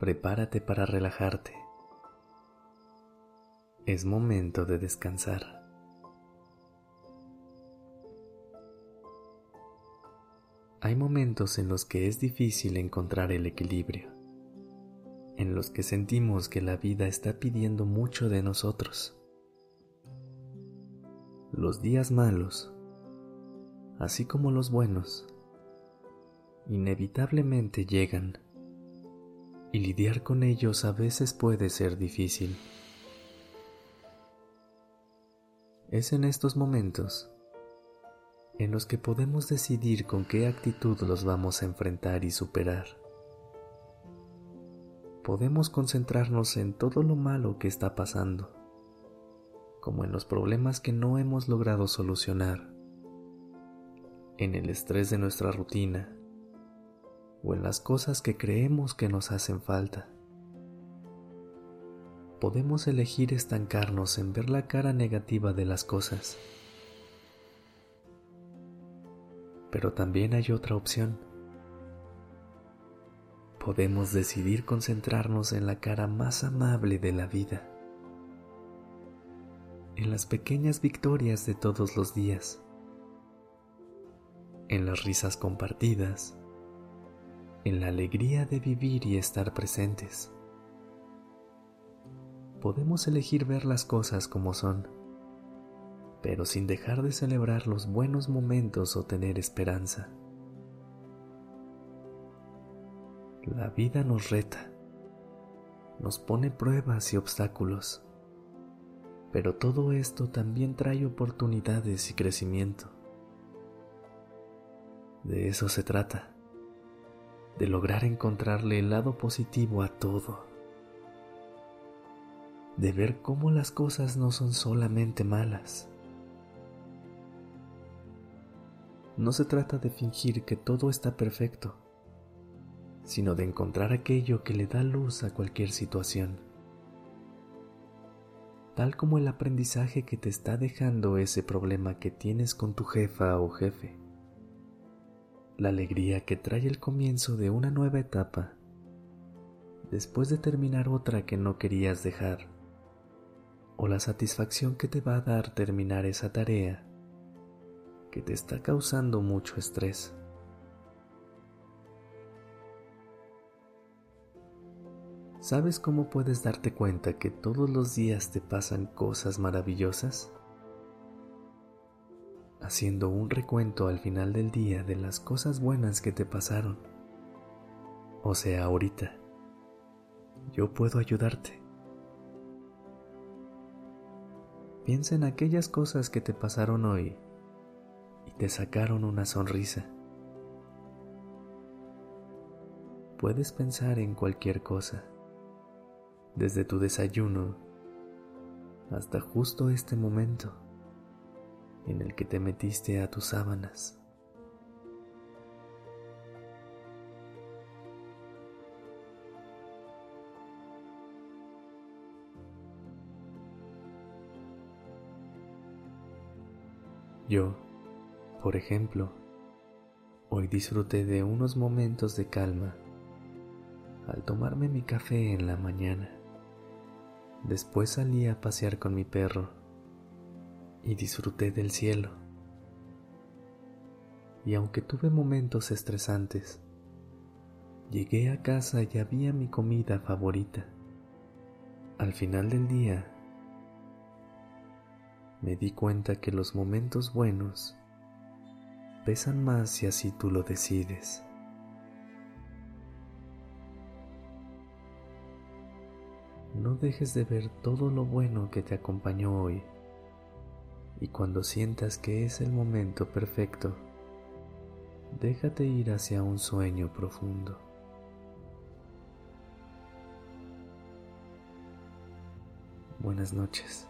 Prepárate para relajarte. Es momento de descansar. Hay momentos en los que es difícil encontrar el equilibrio, en los que sentimos que la vida está pidiendo mucho de nosotros. Los días malos, así como los buenos, inevitablemente llegan y lidiar con ellos a veces puede ser difícil. Es en estos momentos en los que podemos decidir con qué actitud los vamos a enfrentar y superar. Podemos concentrarnos en todo lo malo que está pasando, como en los problemas que no hemos logrado solucionar, en el estrés de nuestra rutina o en las cosas que creemos que nos hacen falta. Podemos elegir estancarnos en ver la cara negativa de las cosas Pero también hay otra opción. Podemos decidir concentrarnos en la cara más amable de la vida, en las pequeñas victorias de todos los días, en las risas compartidas, en la alegría de vivir y estar presentes. Podemos elegir ver las cosas como son pero sin dejar de celebrar los buenos momentos o tener esperanza. La vida nos reta, nos pone pruebas y obstáculos, pero todo esto también trae oportunidades y crecimiento. De eso se trata, de lograr encontrarle el lado positivo a todo, de ver cómo las cosas no son solamente malas, no se trata de fingir que todo está perfecto, sino de encontrar aquello que le da luz a cualquier situación, tal como el aprendizaje que te está dejando ese problema que tienes con tu jefa o jefe, la alegría que trae el comienzo de una nueva etapa después de terminar otra que no querías dejar, o la satisfacción que te va a dar terminar esa tarea que te está causando mucho estrés. ¿Sabes cómo puedes darte cuenta que todos los días te pasan cosas maravillosas? Haciendo un recuento al final del día de las cosas buenas que te pasaron. O sea, ahorita. Yo puedo ayudarte. Piensa en aquellas cosas que te pasaron hoy te sacaron una sonrisa. Puedes pensar en cualquier cosa, desde tu desayuno hasta justo este momento en el que te metiste a tus sábanas. Yo por ejemplo, hoy disfruté de unos momentos de calma al tomarme mi café en la mañana. Después salí a pasear con mi perro y disfruté del cielo. Y aunque tuve momentos estresantes, llegué a casa y había mi comida favorita. Al final del día, me di cuenta que los momentos buenos pesan más si así tú lo decides. No dejes de ver todo lo bueno que te acompañó hoy y cuando sientas que es el momento perfecto, déjate ir hacia un sueño profundo. Buenas noches.